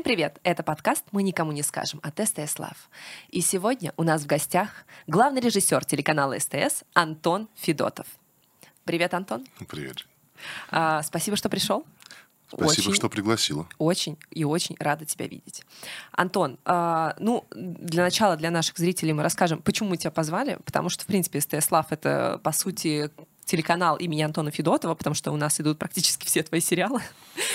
Всем привет! Это подкаст «Мы никому не скажем» от СТС Лав. И сегодня у нас в гостях главный режиссер телеканала СТС Антон Федотов. Привет, Антон. Привет. А, спасибо, что пришел. Спасибо, очень, что пригласила. Очень и очень рада тебя видеть. Антон, э, ну, для начала для наших зрителей мы расскажем, почему мы тебя позвали, потому что, в принципе, СТС Лав — это, по сути, телеканал имени Антона Федотова, потому что у нас идут практически все твои сериалы,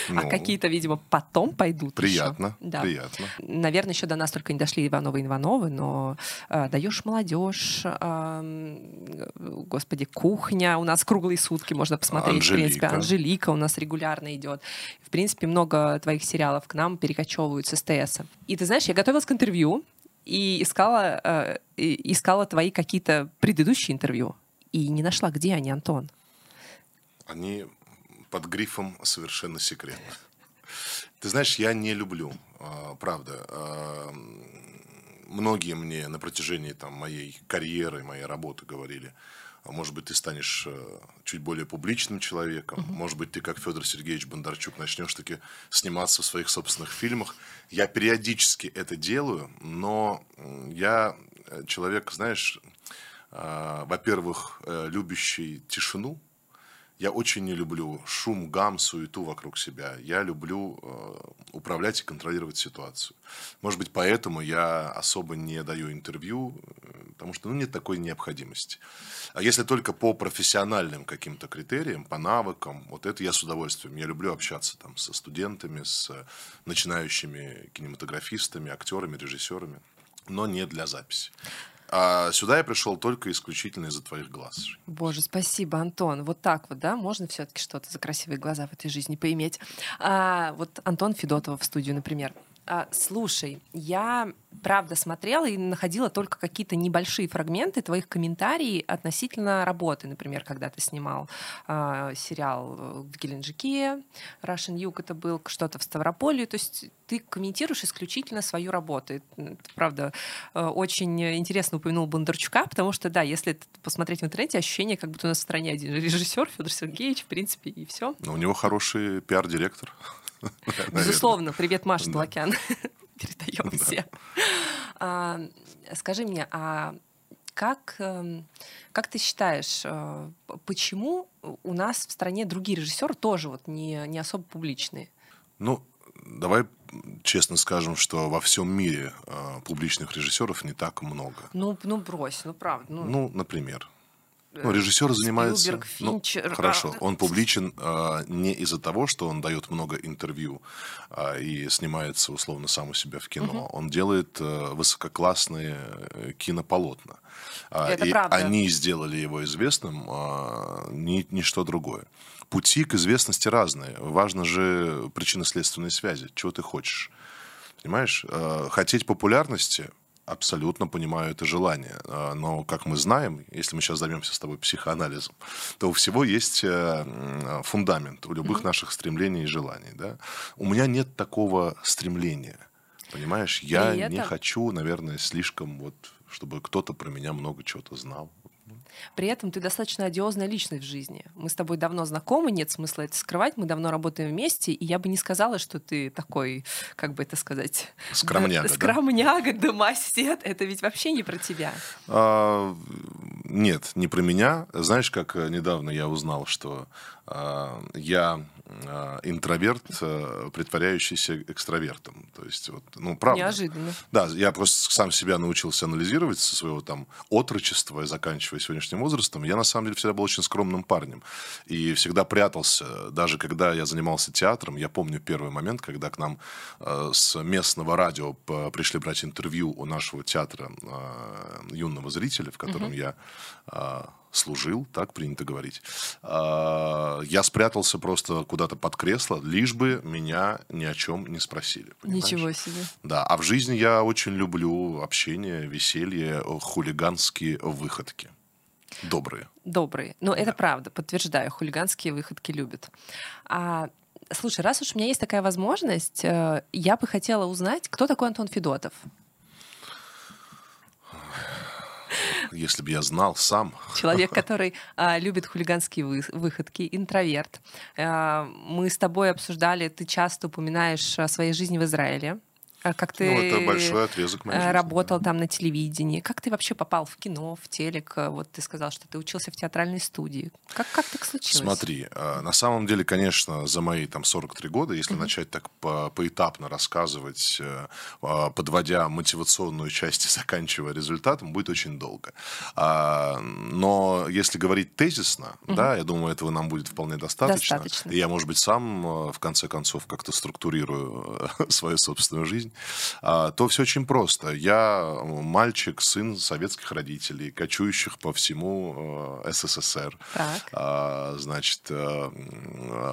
а ну, а какие-то, видимо, потом пойдут. Приятно, еще. Да. приятно. Наверное, еще до нас только не дошли Ивановы Ивановы, но э, даешь молодежь, э, господи, кухня, у нас круглые сутки можно посмотреть, Анжелика. в принципе, Анжелика у нас регулярно идет. В принципе, много твоих сериалов к нам перекочевывают с СТС. И ты знаешь, я готовилась к интервью, и искала, э, искала твои какие-то предыдущие интервью и не нашла, где они, Антон. Они под грифом совершенно секретно. Ты знаешь, я не люблю, а, правда. А, многие мне на протяжении там, моей карьеры, моей работы говорили, а может быть, ты станешь э, чуть более публичным человеком, uh-huh. может быть, ты, как Федор Сергеевич Бондарчук, начнешь таки сниматься в своих собственных фильмах. Я периодически это делаю, но я человек, знаешь, во-первых, э, любящий тишину. Я очень не люблю шум, гам, суету вокруг себя. Я люблю э, управлять и контролировать ситуацию. Может быть, поэтому я особо не даю интервью, э, потому что ну, нет такой необходимости. А если только по профессиональным каким-то критериям, по навыкам, вот это я с удовольствием. Я люблю общаться там со студентами, с начинающими кинематографистами, актерами, режиссерами, но не для записи. А сюда я пришел только исключительно из-за твоих глаз. Боже, спасибо, Антон. Вот так вот, да, можно все-таки что-то за красивые глаза в этой жизни поиметь. А, вот Антон Федотова в студию, например. А, слушай, я правда смотрела и находила только какие-то небольшие фрагменты твоих комментариев относительно работы. Например, когда ты снимал а, сериал в Геленджике, Russian Юг это был, что-то в Ставрополе. То есть ты комментируешь исключительно свою работу. Это, правда, а, очень интересно упомянул Бондарчука, потому что, да, если посмотреть в интернете, ощущение, как будто у нас в стране один режиссер, Федор Сергеевич, в принципе, и все. Но у него хороший пиар-директор. Безусловно. Привет, Маша Тлакян. Передаем все. А, скажи мне, а как, эм, как ты считаешь, э, почему у нас в стране другие режиссеры тоже вот не, не особо публичные? Ну, давай честно скажем, что во всем мире э, публичных режиссеров не так много. Ну, ну брось, ну правда. Ну, ну например. Ну, режиссер занимается... Спилберг, Финчер. Ну, хорошо, он публичен э, не из-за того, что он дает много интервью э, и снимается условно сам у себя в кино. Угу. Он делает э, высококлассные э, кинополотна. Это и правда. они сделали его известным, э, ни, ничто другое. Пути к известности разные. Важно же причинно-следственные связи. Чего ты хочешь? Понимаешь? Э, хотеть популярности абсолютно понимаю это желание. А, но, как мы знаем, если мы сейчас займемся с тобой психоанализом, то у всего есть э, фундамент у любых mm-hmm. наших стремлений и желаний. Да? У меня нет такого стремления. Понимаешь, я и не это... хочу, наверное, слишком вот, чтобы кто-то про меня много чего-то знал. При этом ты достаточно одиозная личность в жизни. Мы с тобой давно знакомы, нет смысла это скрывать, мы давно работаем вместе, и я бы не сказала, что ты такой, как бы это сказать... Скромняга, да? Скромняга, домосед. Это ведь вообще не про тебя. А, нет, не про меня. Знаешь, как недавно я узнал, что а, я а, интроверт, а, притворяющийся экстравертом. То есть, вот, ну, правда. Неожиданно. Да, я просто сам себя научился анализировать со своего там отрочества заканчивая сегодняшним возрастом. Я, на самом деле, всегда был очень скромным парнем. И всегда прятался. Даже когда я занимался театром, я помню первый момент, когда к нам э, с местного радио пришли брать интервью у нашего театра э, юного зрителя, в котором угу. я э, служил, так принято говорить. Я спрятался просто куда-то под кресло, лишь бы меня ни о чем не спросили. Понимаешь? Ничего себе. Да, а в жизни я очень люблю общение, веселье, хулиганские выходки. Добрые. Добрые. Но ну, да. это правда, подтверждаю, хулиганские выходки любят. А, слушай, раз уж у меня есть такая возможность, э, я бы хотела узнать, кто такой Антон Федотов. если бы я знал сам. Человек, который а, любит хулиганские вы, выходки, интроверт. А, мы с тобой обсуждали, ты часто упоминаешь о своей жизни в Израиле. А как ты ну, это большой отрезок моей э, жизни, работал да. там на телевидении? Как ты вообще попал в кино, в телек? Вот ты сказал, что ты учился в театральной студии. Как, как так случилось? Смотри, э, на самом деле, конечно, за мои там 43 года, если uh-huh. начать так по, поэтапно рассказывать, э, а, подводя мотивационную часть и заканчивая результатом, будет очень долго. А, но если говорить тезисно, uh-huh. да, я думаю, этого нам будет вполне достаточно. достаточно. И я, может быть, сам в конце концов как-то структурирую свою собственную жизнь. А, то все очень просто. Я мальчик, сын советских родителей, кочующих по всему э, СССР. Так. А, значит, э,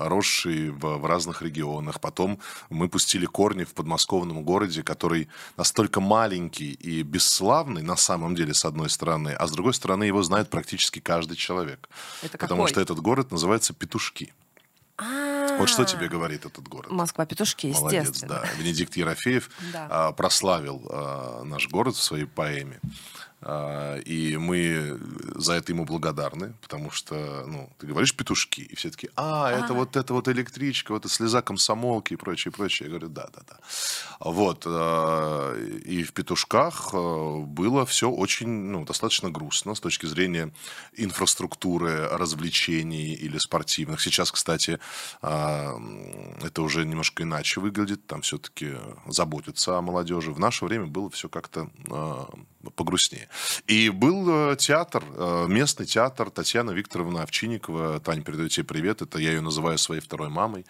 росший в, в разных регионах. Потом мы пустили корни в подмосковном городе, который настолько маленький и бесславный на самом деле, с одной стороны, а с другой стороны его знает практически каждый человек. Это потому какой? что этот город называется Петушки. А, Вот что тебе говорит этот город? Москва петушки, Молодец, естественно. да. Венедикт Ерофеев а, прославил а, наш город в своей поэме. А, И мы за это ему благодарны, потому что, ну, ты говоришь петушки, и все таки а, это А. вот это вот электричка, вот это слеза комсомолки и прочее, прочее. Я говорю, да, да, да. Вот. а, И в петушках а, было все очень, ну, достаточно грустно с точки зрения инфраструктуры, развлечений или спортивных. Сейчас, кстати, это уже немножко иначе выглядит. Там все-таки заботятся о молодежи. В наше время было все как-то погрустнее. И был э, театр, э, местный театр Татьяна Викторовна Овчинникова. Таня, передаю тебе привет. Это я ее называю своей второй мамой.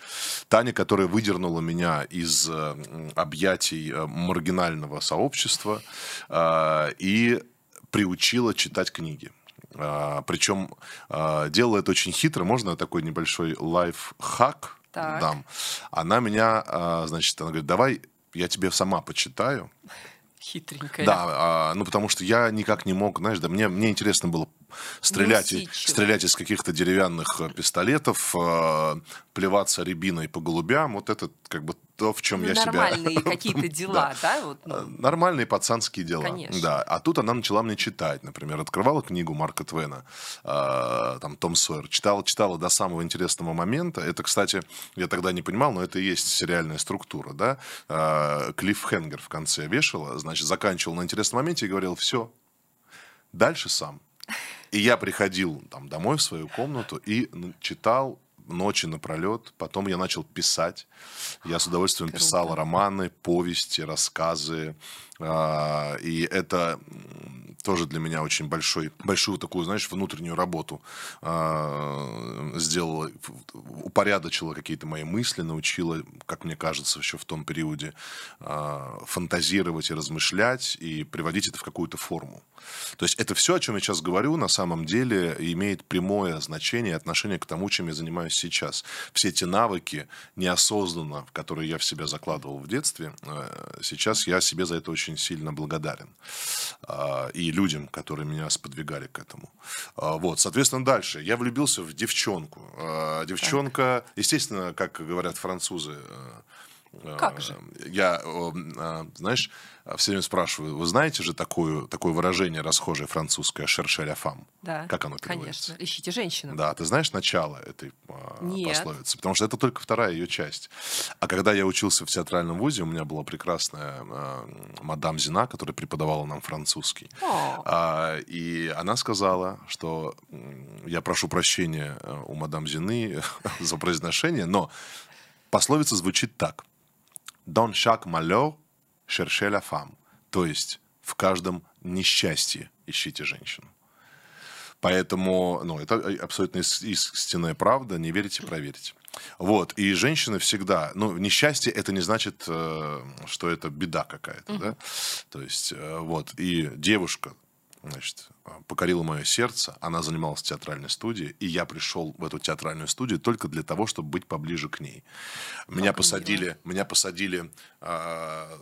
Таня, которая выдернула меня из э, объятий маргинального сообщества и приучила читать книги. Причем делала это очень хитро. Можно такой небольшой лайфхак Так. дам? Она меня, значит, она говорит, давай я тебе сама почитаю. Хитренькая. Да, а, ну потому что я никак не мог, знаешь, да, мне, мне интересно было стрелять, и- стрелять из каких-то деревянных э, пистолетов, э, плеваться рябиной по голубям. Вот это как бы то, в чем Ну, я себя... нормальные какие-то дела, да? вот, ну. Э, Нормальные пацанские дела. Конечно. Да. А тут она начала мне читать. Например, открывала книгу Марка Твена, э, там Том Сойер, читала, читала до самого интересного момента. Это, кстати, я тогда не понимал, но это и есть сериальная структура, да. Э, Клифф Хенгер в конце вешала, значит, заканчивал на интересном моменте и говорил, все, дальше сам. И я приходил там домой в свою комнату и ну, читал ночи напролет. Потом я начал писать. Я с удовольствием Круто. писал романы, повести, рассказы. А, И это тоже для меня очень большой, большую такую, знаешь, внутреннюю работу а, сделала, упорядочила какие-то мои мысли, научила, как мне кажется, еще в том периоде а, фантазировать и размышлять и приводить это в какую-то форму. То есть это все, о чем я сейчас говорю, на самом деле имеет прямое значение и отношение к тому, чем я занимаюсь сейчас. Все эти навыки неосознанно, которые я в себя закладывал в детстве, э, сейчас я себе за это очень сильно благодарен. А, И людям, которые меня сподвигали к этому. А, Вот, соответственно, дальше. Я влюбился в девчонку. А, Девчонка, естественно, как говорят французы, э, Как же? я, э, э, знаешь, все время спрашиваю, вы знаете же такое, такое выражение расхожее французское «chercher la femme»? Да, Как оно переводится? Конечно. Ищите женщину. Да, ты знаешь начало этой Нет. пословицы? Потому что это только вторая ее часть. А когда я учился в театральном вузе, у меня была прекрасная мадам Зина, которая преподавала нам французский. О. А, и она сказала, что я прошу прощения э, у мадам Зины за произношение, но пословица звучит так. Dans chaque malheur, cherchez la femme. То есть в каждом несчастье ищите женщину. Поэтому, ну, это абсолютно ис- истинная правда. Не верите, проверьте. Вот. И женщины всегда... Ну, несчастье это не значит, э, что это беда какая-то, да? То есть, э, вот. И девушка, значит, покорила мое сердце. Она занималась театральной студии. И я пришел в эту театральную студию только для того, чтобы быть поближе к ней. Меня Как посадили... Меня посадили... а,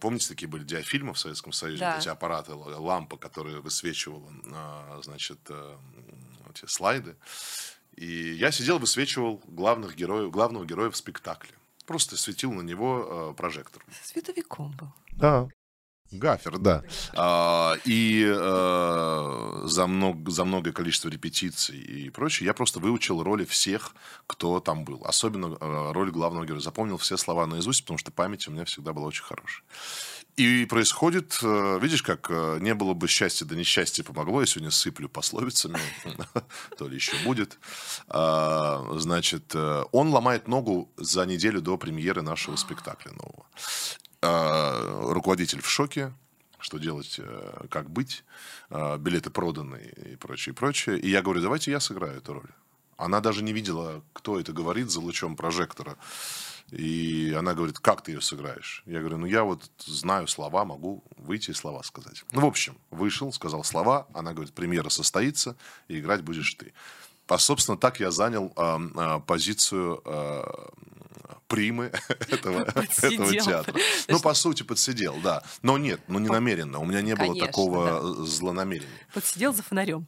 Помните, такие были диафильмы в Советском Союзе? Да. Вот эти аппараты, лампа, которая высвечивала, а, значит, э, эти слайды. И я сидел, высвечивал главных героев, главного героя в спектакле. Просто светил на него э, прожектор. Световиком был. Да. Гафер, да. А, и а, за, много, за многое количество репетиций и прочее я просто выучил роли всех, кто там был. Особенно а, роль главного героя. Запомнил все слова наизусть, потому что память у меня всегда была очень хорошая. И происходит, э, видишь, как э, не было бы счастья, да несчастье помогло. Я сегодня сыплю пословицами, то ли еще будет. А, значит, э, он ломает ногу за неделю до премьеры нашего спектакля нового. А, руководитель в шоке, что делать, как быть, а, билеты проданы и прочее, прочее. И я говорю, давайте я сыграю эту роль. Она даже не видела, кто это говорит за лучом прожектора. И она говорит, как ты ее сыграешь? Я говорю, ну я вот знаю слова, могу выйти и слова сказать. Ну, в общем, вышел, сказал слова, она говорит, премьера состоится, и играть будешь ты. А, собственно, так я занял э, э, позицию э, примы этого, этого театра. Ну, по сути, подсидел, да. Но нет, ну не намеренно. У меня не было такого злонамерения. Подсидел за фонарем.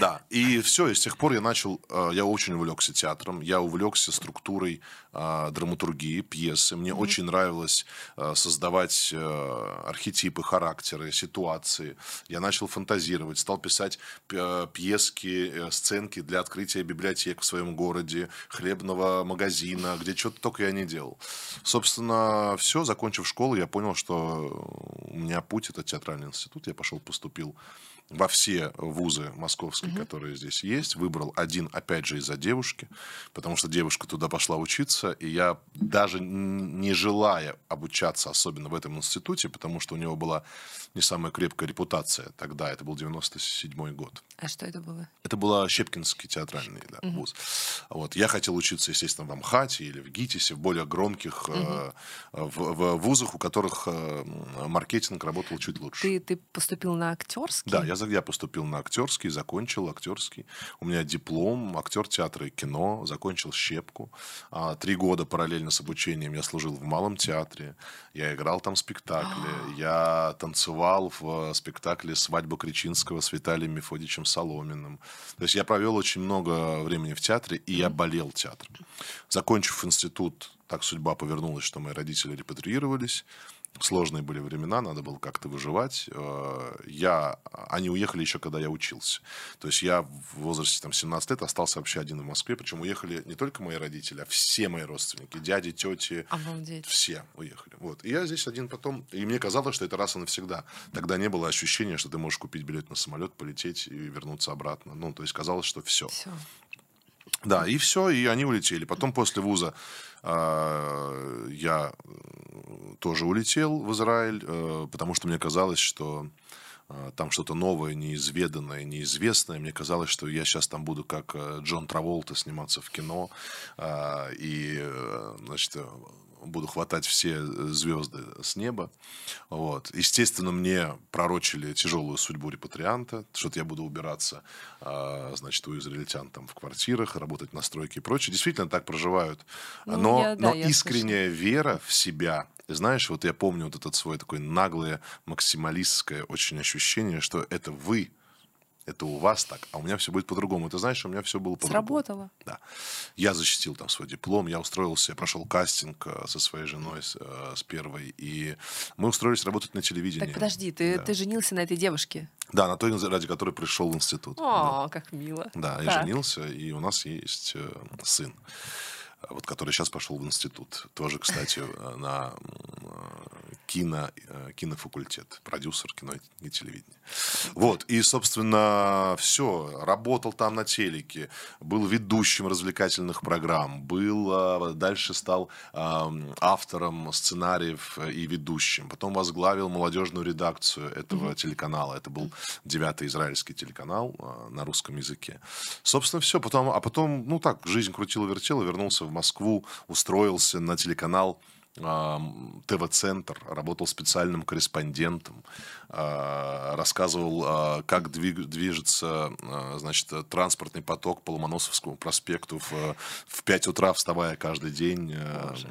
Да, и все, и с тех пор я начал, э, я очень увлекся театром, я увлекся структурой э, драматургии, пьесы. Мне mm-hmm. очень нравилось э, создавать архетипы, характеры, ситуации. Я начал фантазировать, стал писать пьески, сценки для открытия библиотек в своем городе, хлебного магазина, где что-то только я не делал. Собственно, все, закончив школу, я понял, что у меня путь это театральный институт. Я пошел, поступил во все вузы московские, угу. которые здесь есть. Выбрал один, опять же, из-за девушки, потому что девушка туда пошла учиться, и я даже не желая обучаться, особенно в этом институте, потому что у него была не самая крепкая репутация тогда, это был 97-й год. А что это было? Это был Щепкинский театральный да, угу. вуз. Вот. Я хотел учиться, естественно, в Амхате или в ГИТИСе, в более громких угу. э, в, в вузах, у которых э, маркетинг работал чуть лучше. Ты, ты поступил на актерский? Да, я, я поступил на актерский, закончил актерский. У меня диплом, актер театра и кино, закончил Щепку. А, три года параллельно с обучением я служил в Малом театре, я играл там спектакли, я танцевал в спектакле «Свадьба Кричинского» с Виталием Мефодичем Соломиным. То есть я провел очень много времени в театре, и я болел театром. Закончив институт, так судьба повернулась, что мои родители репатриировались сложные были времена, надо было как-то выживать. Э, я, они уехали еще, когда я учился. То есть я в возрасте там, 17 лет остался вообще один в Москве. Причем уехали не только мои родители, а все мои родственники. Дяди, тети. Обалдеть. Все уехали. Вот. И я здесь один потом... И мне казалось, что это раз и навсегда. Тогда не было ощущения, что ты можешь купить билет на самолет, полететь и вернуться обратно. Ну, то есть казалось, что все. Все. Да, и все, и они улетели. Потом после вуза я тоже улетел в Израиль, э, потому что мне казалось, что э, там что-то новое, неизведанное, неизвестное. Мне казалось, что я сейчас там буду как э, Джон Траволта сниматься в кино э, и, значит, буду хватать все э, звезды с неба. Вот. Естественно, мне пророчили тяжелую судьбу репатрианта, что-то я буду убираться, а, значит, у израильтян там в квартирах, работать на стройке и прочее. Действительно так проживают. Ну, но я, да, но искренняя слышала. вера в себя, знаешь, вот я помню вот этот свой такой наглое, максималистское очень ощущение, что это вы – это у вас так, а у меня все будет по-другому. Ты знаешь, у меня все было по-другому. Сработало. Да. Я защитил там свой диплом, я устроился, я прошел кастинг э, со своей женой, с, э, с первой, и мы устроились работать на телевидении. Так подожди, ты, да. ты женился на этой девушке? Да, на той, ради которой пришел в институт. О, да. как мило. Да, я женился, и у нас есть э, сын вот который сейчас пошел в институт. Тоже, кстати, на кино, э, кинофакультет, продюсер кино и телевидения. Вот, и, собственно, все, работал там на телеке, был ведущим развлекательных программ, был, а, дальше стал автором сценариев и ведущим, потом возглавил молодежную редакцию этого mm-hmm. телеканала, это был девятый израильский телеканал а, на русском языке. Собственно, все, потом, а потом, ну так, жизнь крутила-вертела, вернулся в Москву, устроился на телеканал ТВ-центр, работал специальным корреспондентом, а, рассказывал, а, как движется а, значит, транспортный поток по Ломоносовскому проспекту в, в 5 утра, вставая каждый день. Боже.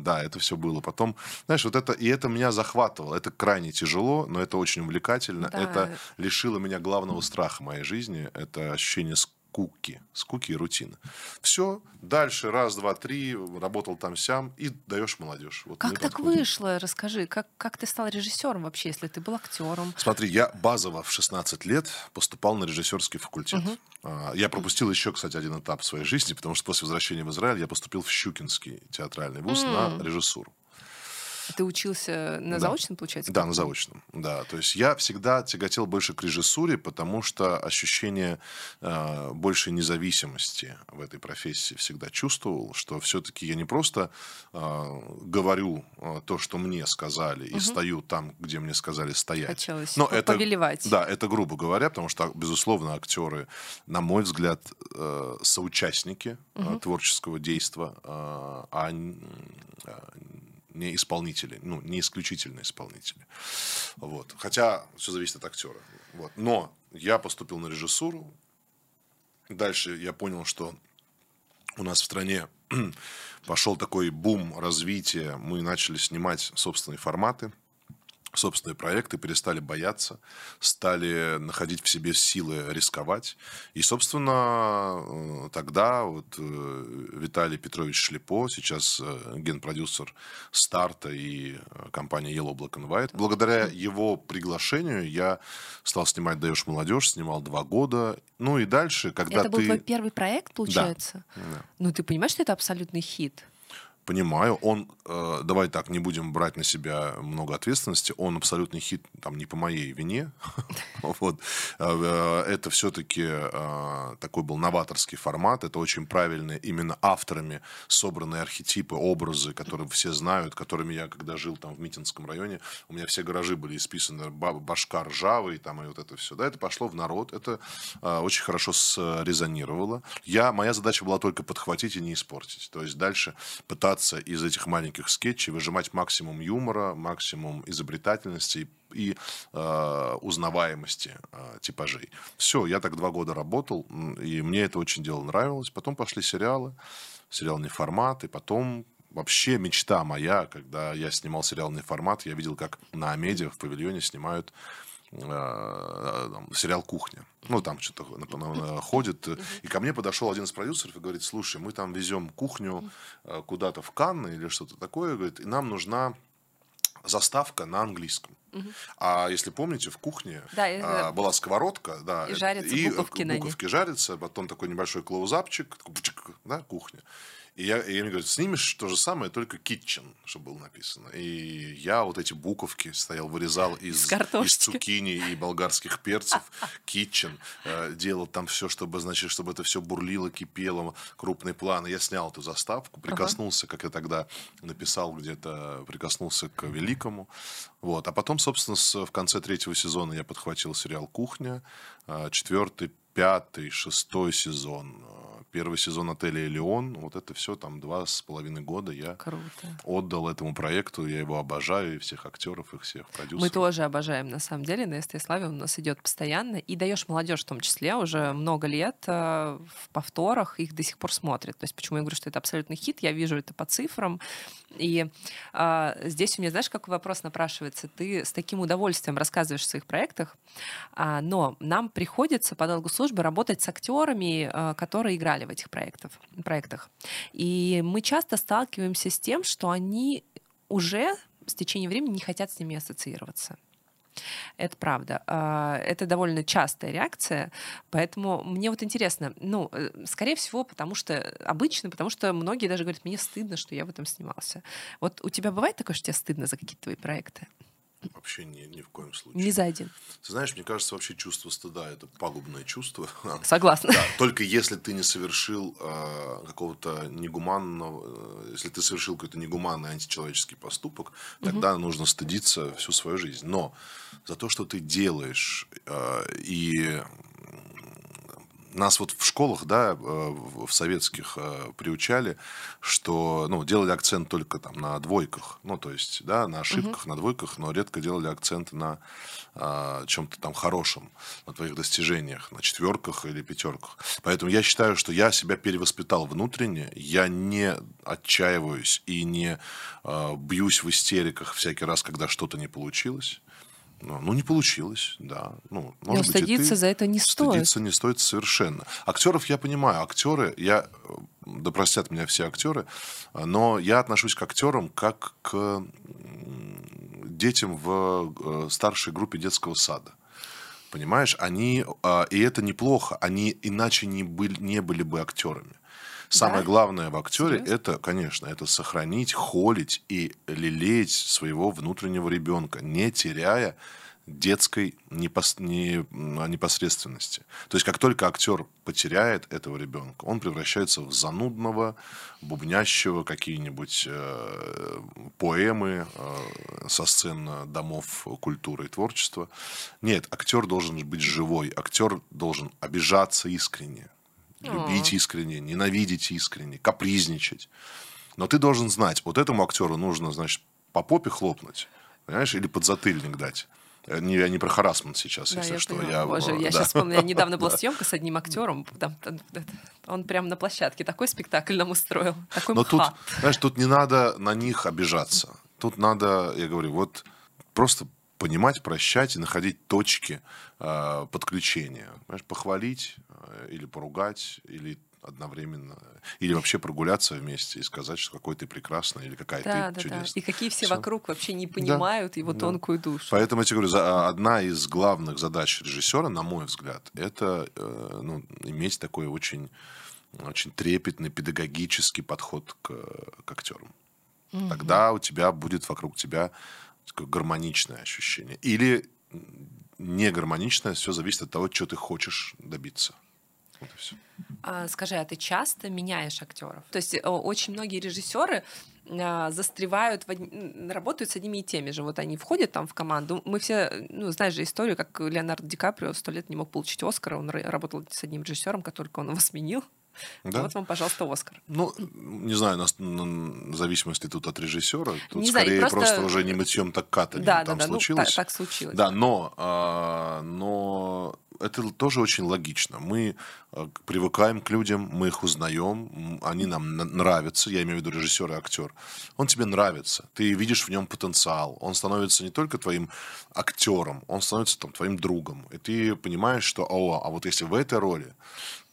Да, это все было. Потом, знаешь, вот это, и это меня захватывало. Это крайне тяжело, но это очень увлекательно. Да. Это лишило меня главного страха моей жизни. Это ощущение скуки, скуки и рутины. Все, дальше раз, два, три, работал там сям и даешь молодежь. Вот как так подходим. вышло? Расскажи, как, как ты стал режиссером вообще, если ты был актером? Смотри, я базово в 16 лет поступал на режиссерский факультет. Угу. Я пропустил еще, кстати, один этап в своей жизни, потому что после возвращения в Израиль я поступил в Щукинский театральный вуз mm. на режиссуру. Ты учился на да. заочном, получается? Да, на заочном, да. То есть я всегда тяготел больше к режиссуре, потому что ощущение э, большей независимости в этой профессии всегда чувствовал, что все-таки я не просто э, говорю э, то, что мне сказали, угу. и стою там, где мне сказали стоять. Хотелось Но это, повелевать. Да, это грубо говоря, потому что, безусловно, актеры, на мой взгляд, э, соучастники угу. э, творческого действия, э, а не исполнители, ну, не исключительно исполнители. Вот. Хотя все зависит от актера. Вот. Но я поступил на режиссуру. Дальше я понял, что у нас в стране пошел такой бум развития. Мы начали снимать собственные форматы – собственные проекты, перестали бояться, стали находить в себе силы рисковать. И, собственно, э, тогда вот э, Виталий Петрович Шлепо, сейчас э, генпродюсер старта и компании Yellow Black and White, благодаря его приглашению я стал снимать «Даешь молодежь», снимал два года. Ну и дальше, когда это ты... был твой первый проект, получается? Да. да. Ну ты понимаешь, что это абсолютный хит? Понимаю, он, э, давай так, не будем брать на себя много ответственности, он абсолютный хит, там, не по моей вине, вот, э, это все-таки э, такой был новаторский формат, это очень правильные именно авторами собранные архетипы, образы, которые все знают, которыми я, когда жил там в Митинском районе, у меня все гаражи были исписаны башка ржавый, там, и вот это все, да, это пошло в народ, это э, очень хорошо срезонировало. Я, моя задача была только подхватить и не испортить, то есть дальше пытаться пытаться из этих маленьких скетчей выжимать максимум юмора, максимум изобретательности и, э, узнаваемости э, типажей. Все, я так два года работал, и мне это очень дело нравилось. Потом пошли сериалы, сериальный формат, и потом вообще мечта моя, когда я снимал сериальный формат, я видел, как на Амеде в павильоне снимают Э, сериал «Кухня». Ну, там что-то ходит. И ко мне подошел один из продюсеров и говорит, слушай, мы там везем кухню э, куда-то в Канны или что-то такое, говорит, и нам нужна заставка на английском. Угу. А если помните, в кухне да, а, была сковородка, да, и жарятся и буковки, буковки жарятся, потом такой небольшой клоузапчик, да, кухня. И я, и я мне говорю, снимешь то же самое, только kitchen, чтобы было написано. И я вот эти буковки стоял, вырезал из, из цукини и болгарских перцев, kitchen, э, делал там все, чтобы, значит, чтобы это все бурлило, кипело, крупный план. И я снял эту заставку, прикоснулся, как я тогда написал где-то, прикоснулся к великому. Вот. А потом, собственно, с, в конце третьего сезона я подхватил сериал «Кухня», э, четвертый, пятый, шестой сезон э, первый сезон отеля «Элеон». Вот это все там два с половиной года я Круто. отдал этому проекту. Я его обожаю, и всех актеров, и всех продюсеров. Мы тоже обожаем, на самом деле. На СТ Славе он у нас идет постоянно. И даешь молодежь в том числе уже много лет э, в повторах их до сих пор смотрят. То есть почему я говорю, что это абсолютный хит? Я вижу это по цифрам. И э, здесь у меня, знаешь, какой вопрос напрашивается? Ты с таким удовольствием рассказываешь о своих проектах, э, но нам приходится по долгу службы работать с актерами, э, которые играли в этих проектах, проектах. И мы часто сталкиваемся с тем, что они уже с течением времени не хотят с ними ассоциироваться. Это правда. А, это довольно частая реакция, поэтому мне вот интересно, ну, э, скорее всего, потому что обычно, потому что многие даже говорят, мне стыдно, что я в этом снимался. Вот у тебя бывает такое, что тебе стыдно за какие-то твои проекты? Вообще ни, ни в коем случае. Не за один. Ты знаешь, мне кажется, вообще чувство стыда это пагубное чувство. Согласна. Да, только если ты не совершил э, какого-то негуманного, э, если ты совершил какой-то негуманный античеловеческий поступок, тогда угу. нужно стыдиться всю свою жизнь. Но за то, что ты делаешь э, и нас вот в школах, да, э, в советских э, приучали, что, ну, делали акцент только там на двойках, ну, то есть, да, на ошибках, угу. на двойках, но редко делали акцент на а, чем-то там хорошем, на твоих достижениях, на четверках или пятерках. Поэтому я считаю, что я себя перевоспитал внутренне, я не отчаиваюсь и не а, бьюсь в истериках всякий раз, когда что-то не получилось. Ну, не получилось, да. Ну, Но может быть, стыдиться ты, за это не стоит. Стыдиться не стоит совершенно. Актеров я понимаю. Актеры, я, да простят меня все актеры, но я отношусь к актерам как к детям в э, старшей группе детского сада. Понимаешь, они, а, и это неплохо, они иначе не были, не были бы актерами. Самое да? главное в актере Серьезно? это, конечно, это сохранить, холить и лелеять своего внутреннего ребенка, не теряя детской непос... не... непосредственности. То есть, как только актер потеряет этого ребенка, он превращается в занудного, бубнящего какие-нибудь э, поэмы э, со сцен домов культуры и творчества. Нет, актер должен быть живой, актер должен обижаться искренне, любить искренне, ненавидеть искренне, капризничать. Но ты должен знать, вот этому актеру нужно, значит, по попе хлопнуть, понимаешь, или подзатыльник дать. Э, не, я не про харасмент сейчас, да, если я что. Понимаю. Я, Боже, я да. сейчас вспомнила, недавно была съемка с одним актером, там, он прямо на площадке такой спектакль нам устроил, такой Но тут, знаешь, тут не надо на них обижаться. Тут надо, я говорю, вот просто понимать, прощать и находить точки э, подключения. Знаешь, похвалить э, или поругать, или одновременно. Или вообще прогуляться вместе и сказать, что какой ты прекрасный или какая да, ты да, чудесная. Да. И какие все, все вокруг вообще не понимают да, его да. тонкую душу. Поэтому я тебе говорю, за, одна из главных задач режиссера, на мой взгляд, это э, ну, иметь такой очень, очень трепетный педагогический подход к, к актерам. Угу. Тогда у тебя будет вокруг тебя такое гармоничное ощущение. Или не гармоничное, все зависит от того, что ты хочешь добиться. Вот и все. А, скажи, а ты часто меняешь актеров? То есть очень многие режиссеры а, застревают, работают с одними и теми же. Вот они входят там в команду. Мы все, ну, знаешь же историю, как Леонардо Ди Каприо сто лет не мог получить Оскара. Он работал с одним режиссером, как только он его сменил. Да? Вот вам, пожалуйста, Оскар. Ну, не знаю, нас, в зависимости тут от режиссера. Тут не скорее знаю, просто... просто уже не мытьем, так катанием да, там да, да, случилось. Ну, так, так случилось. Да, но, а, но это тоже очень логично. Мы э, привыкаем к людям, мы их узнаем, они нам нравятся, я имею в виду режиссер и актер. Он тебе нравится, ты видишь в нем потенциал. Он становится не только твоим актером, он становится там, твоим другом. И ты понимаешь, что, о, а вот если в этой роли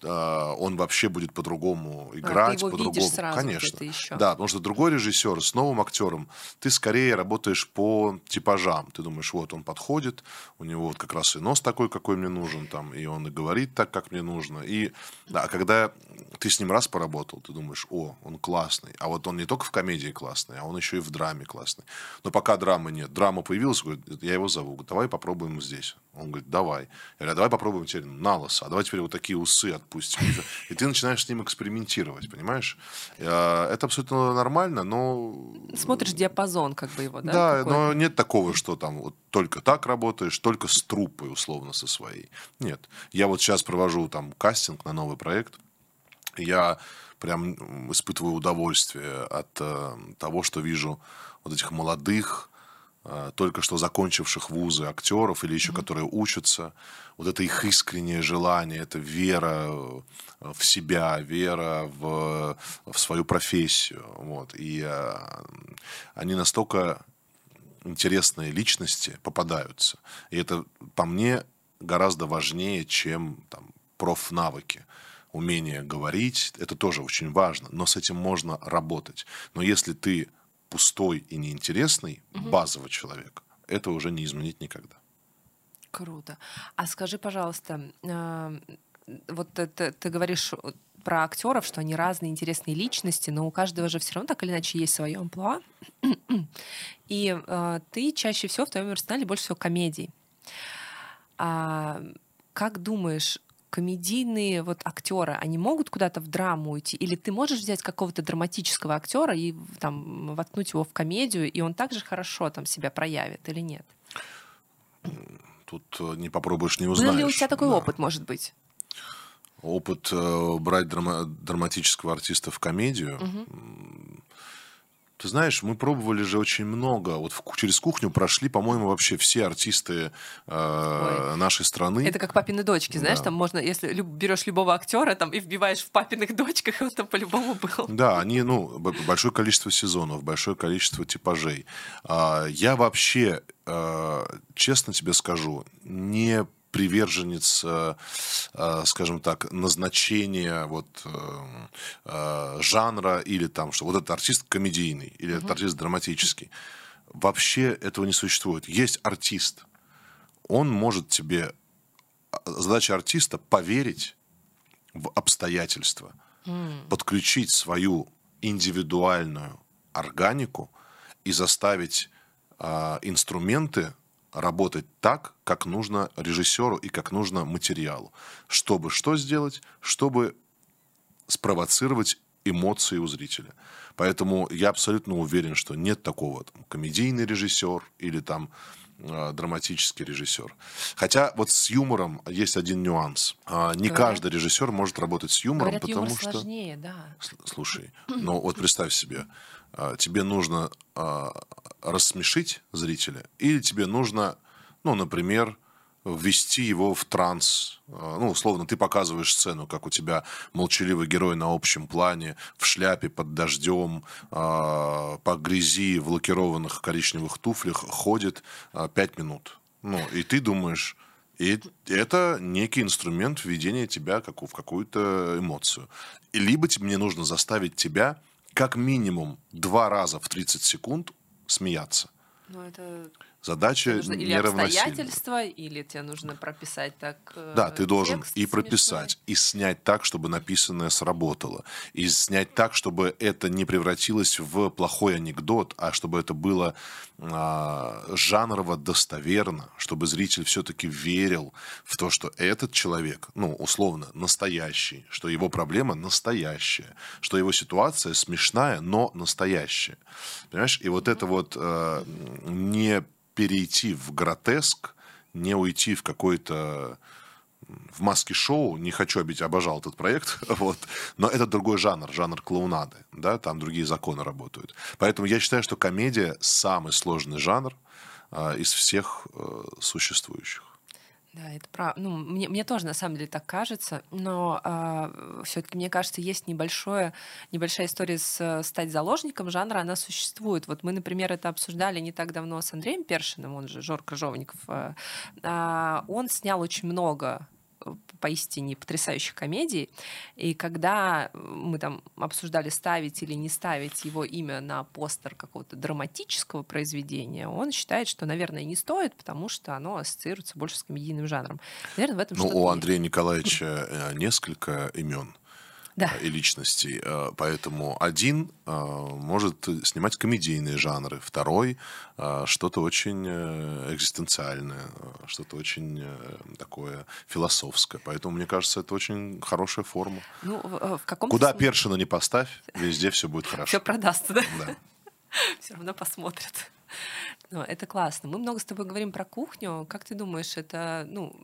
а, он вообще будет по-другому играть, а, по-другому. Конечно. Еще. Да, потому что другой режиссер с новым актером, ты скорее работаешь по типажам. Ты думаешь, вот он подходит, у него вот как раз и нос такой, какой мне нужен, там, и он и говорит так, как мне нужно. И да, а когда ты с ним раз поработал, ты думаешь, о, он классный. А вот он не только в комедии классный, а он еще и в драме классный. Но пока драмы нет. Драма появилась, я его зову, давай попробуем здесь. Он говорит, давай. Я говорю, а давай попробуем теперь на лысо, а давай теперь вот такие усы отпустим. И ты начинаешь с ним экспериментировать, понимаешь? Э, это абсолютно нормально, но... Смотришь диапазон как бы его, да? Да, но нет такого, что там вот только так работаешь, только с трупой, условно, со своей. Нет. Я вот сейчас провожу там кастинг на новый проект. Я прям испытываю удовольствие от э, того, что вижу вот этих молодых, только что закончивших вузы актеров или еще mm-hmm. которые учатся. Вот это их искреннее желание, это вера э, в себя, вера в, в свою профессию. Вот. И а, они настолько интересные личности попадаются. И это, по мне, гораздо важнее, чем там, профнавыки умение говорить, это тоже очень важно, но с этим можно работать. Но если ты пустой и неинтересный, угу. базовый человек, это уже не изменить никогда. Круто. А скажи, пожалуйста, э, вот это, ты говоришь про актеров, что они разные интересные личности, но у каждого же все равно так или иначе есть свое амплуа. И э, ты чаще всего в твоем арсенале больше всего комедий. А, как думаешь, комедийные вот актеры, они могут куда-то в драму уйти? Или ты можешь взять какого-то драматического актера и там воткнуть его в комедию, и он также хорошо там себя проявит или нет? Тут э, не попробуешь, не узнаешь. Был ли у тебя такой да. опыт, может быть? Опыт э, брать драма- драматического артиста в комедию. Угу. Ты знаешь, мы пробовали же очень много. Вот в, через кухню прошли, по-моему, вообще все артисты э, нашей страны. Это как папины дочки, знаешь, да. там можно, если люб, берешь любого актера там и вбиваешь в папиных дочках, он там по-любому был. Да, они, ну, большое количество сезонов, большое количество типажей. А, я вообще, э, честно тебе скажу, не приверженец, э, э, скажем так, назначения вот э, жанра или там, что вот этот артист комедийный или этот артист драматический. Вообще этого не существует. Есть артист. Он может тебе... Задача артиста поверить в обстоятельства, mm. подключить свою индивидуальную органику и заставить э, инструменты работать так, как нужно режиссеру и как нужно материалу. Чтобы что сделать? Чтобы спровоцировать эмоции у зрителя. Поэтому я абсолютно уверен, что нет такого там, комедийный режиссер или там драматический режиссер. Хотя вот с юмором есть один нюанс. А, не Говорят, каждый режиссер может работать с юмором, Говорят, потому юмор что... сложнее, да. Слушай, ну вот представь себе, а, тебе нужно а, рассмешить зрителя, или тебе нужно, ну, например, ввести его в транс. А, ну, условно, ты показываешь сцену, как у тебя молчаливый герой на общем плане, в шляпе под дождем, по грязи в лакированных коричневых туфлях ходит пять минут. Ну, и ты думаешь, и это некий инструмент введения тебя в какую-то эмоцию. Либо мне нужно заставить тебя как минимум два раза в 30 секунд смеяться. Ну, это Задача нужно или обстоятельства, или тебе нужно прописать так. Э, да, ты должен и прописать, смешной. и снять так, чтобы написанное сработало, и снять так, чтобы это не превратилось в плохой анекдот, а чтобы это было а, жанрово достоверно, чтобы зритель все-таки верил в то, что этот человек, ну условно настоящий, что его проблема настоящая, что его ситуация смешная, но настоящая, понимаешь? И вот это вот э, не перейти в гротеск, не уйти в какой-то в маске шоу, не хочу обидеть, обожал этот проект, вот, но это другой жанр, жанр клоунады, да, там другие законы работают. Поэтому я считаю, что комедия самый сложный жанр э, из всех э, существующих. Да, это правда. Ну, мне, мне тоже на самом деле так кажется, но э, все-таки мне кажется, есть небольшое, небольшая история с стать заложником жанра, она существует. Вот мы, например, это обсуждали не так давно с Андреем Першиным, он же Жор Крыжовников. Э, э, он снял очень много поистине потрясающих комедий. И когда мы там обсуждали, ставить или не ставить его имя на постер какого-то драматического произведения, он считает, что, наверное, не стоит, потому что оно ассоциируется больше с комедийным жанром. Наверное, в этом ну, у Андрея есть. Николаевича э, несколько имен да. и личностей. Э, поэтому один э, может снимать комедийные жанры, второй э, что-то очень экзистенциальное, что-то очень такое философское. Поэтому, мне кажется, это очень хорошая форма. Ну, в каком Куда смысле... Першина не поставь, везде все будет хорошо. Все продастся, да? Да. Все равно посмотрят. Ну, это классно. Мы много с тобой говорим про кухню. Как ты думаешь, это, ну,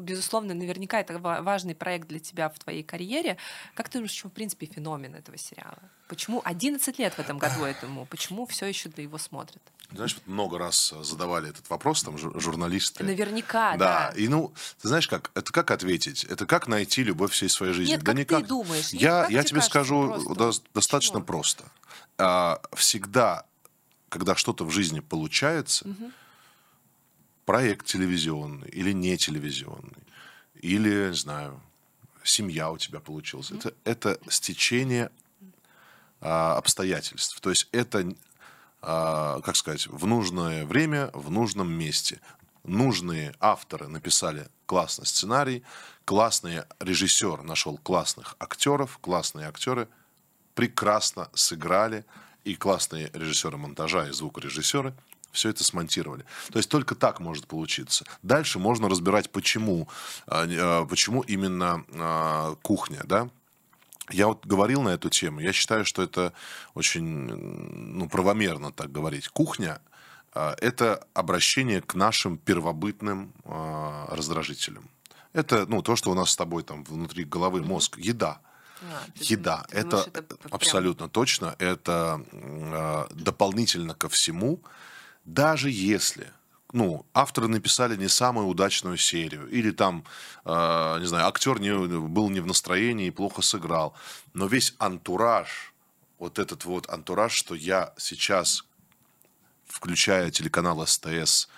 безусловно, наверняка это важный проект для тебя в твоей карьере. Как ты думаешь, в в принципе, феномен этого сериала? Почему 11 лет в этом году этому? Почему все еще для его смотрят? Знаешь, много раз задавали этот вопрос, там, журналисты. Наверняка, да. Да, и ну, ты знаешь как, это как ответить? Это как найти любовь всей своей жизни? Нет, да как никак. ты думаешь? Я, Нет, я тебе кажется, скажу просто? достаточно Почему? просто. А, всегда когда что-то в жизни получается, угу. проект телевизионный или не телевизионный, или, не знаю, семья у тебя получилась, угу. это, это стечение а, обстоятельств. То есть это, а, как сказать, в нужное время, в нужном месте. Нужные авторы написали классный сценарий, классный режиссер нашел классных актеров, классные актеры прекрасно сыграли, и классные режиссеры монтажа, и звукорежиссеры все это смонтировали. То есть только так может получиться. Дальше можно разбирать, почему, а, а, почему именно а, кухня, да, я вот говорил на эту тему, я считаю, что это очень ну, правомерно так говорить. Кухня – это обращение к нашим первобытным раздражителям. Это ну, то, что у нас с тобой там внутри головы мозг, еда – А, Еда. Ты, ты это, это прям... абсолютно точно. Это э, дополнительно ко всему, даже если ну, авторы написали не самую удачную серию, или там, э, не знаю, актер не, был не в настроении и плохо сыграл, но весь антураж, вот этот вот антураж, что я сейчас, включая телеканал СТС,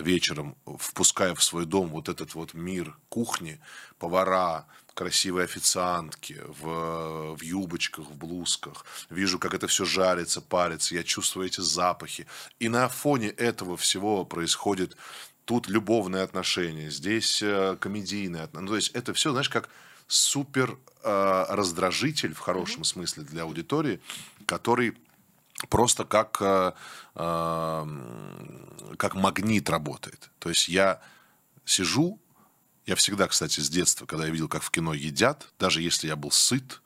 вечером, впуская в свой дом вот этот вот мир кухни, повара, красивые официантки в, в юбочках, в блузках. Вижу, как это все жарится, парится. Я чувствую эти запахи. И на фоне этого всего происходит тут любовные отношения, здесь э, комедийные отношения. Ну, то есть это все, знаешь, как супер э, раздражитель в хорошем mm-hmm. смысле для аудитории, который просто как, э, э, как магнит работает. То есть я сижу я всегда, кстати, с детства, когда я видел, как в кино едят, даже если я был сыт,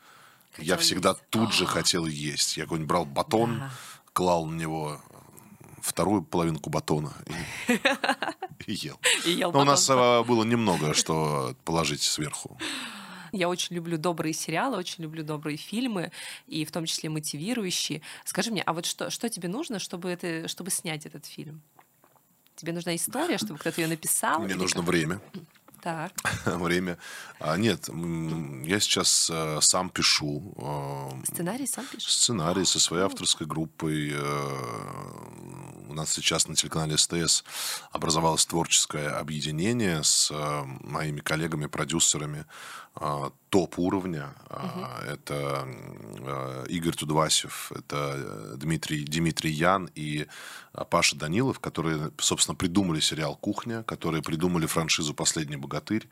хотел я всегда есть. тут же хотел есть. Я какой-нибудь брал батон, да. клал на него вторую половинку батона и, и ел. И ел Но у нас а, было немного, что положить сверху. Я очень люблю добрые сериалы, очень люблю добрые фильмы, и в том числе мотивирующие. Скажи мне, а вот что, что тебе нужно, чтобы, это, чтобы снять этот фильм? Тебе нужна история, чтобы кто-то ее написал? Мне нужно как? время. Так. время. А, нет, я сейчас а, сам пишу. А, сценарий сам пишешь? Сценарий со своей авторской группой. А, у нас сейчас на телеканале СТС образовалось творческое объединение с а, моими коллегами-продюсерами а, топ-уровня. Угу. Это а, Игорь Тудвасев, это Дмитрий, Дмитрий Ян и Паша Данилов, которые, собственно, придумали сериал «Кухня», которые придумали франшизу «Последний богатырь».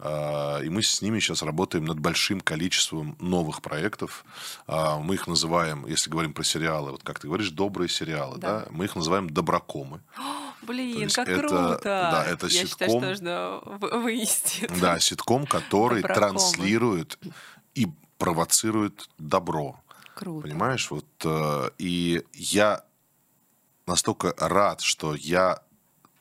И мы с ними сейчас работаем над большим количеством новых проектов. Мы их называем, если говорим про сериалы, вот как ты говоришь, добрые сериалы, да, да? мы их называем «доброкомы». Блин, как это, круто! Да, это Я ситком. Считаю, что нужно вынести. Да, ситком, который транслирует и провоцирует добро. Круто. Понимаешь, вот э, и я настолько рад, что я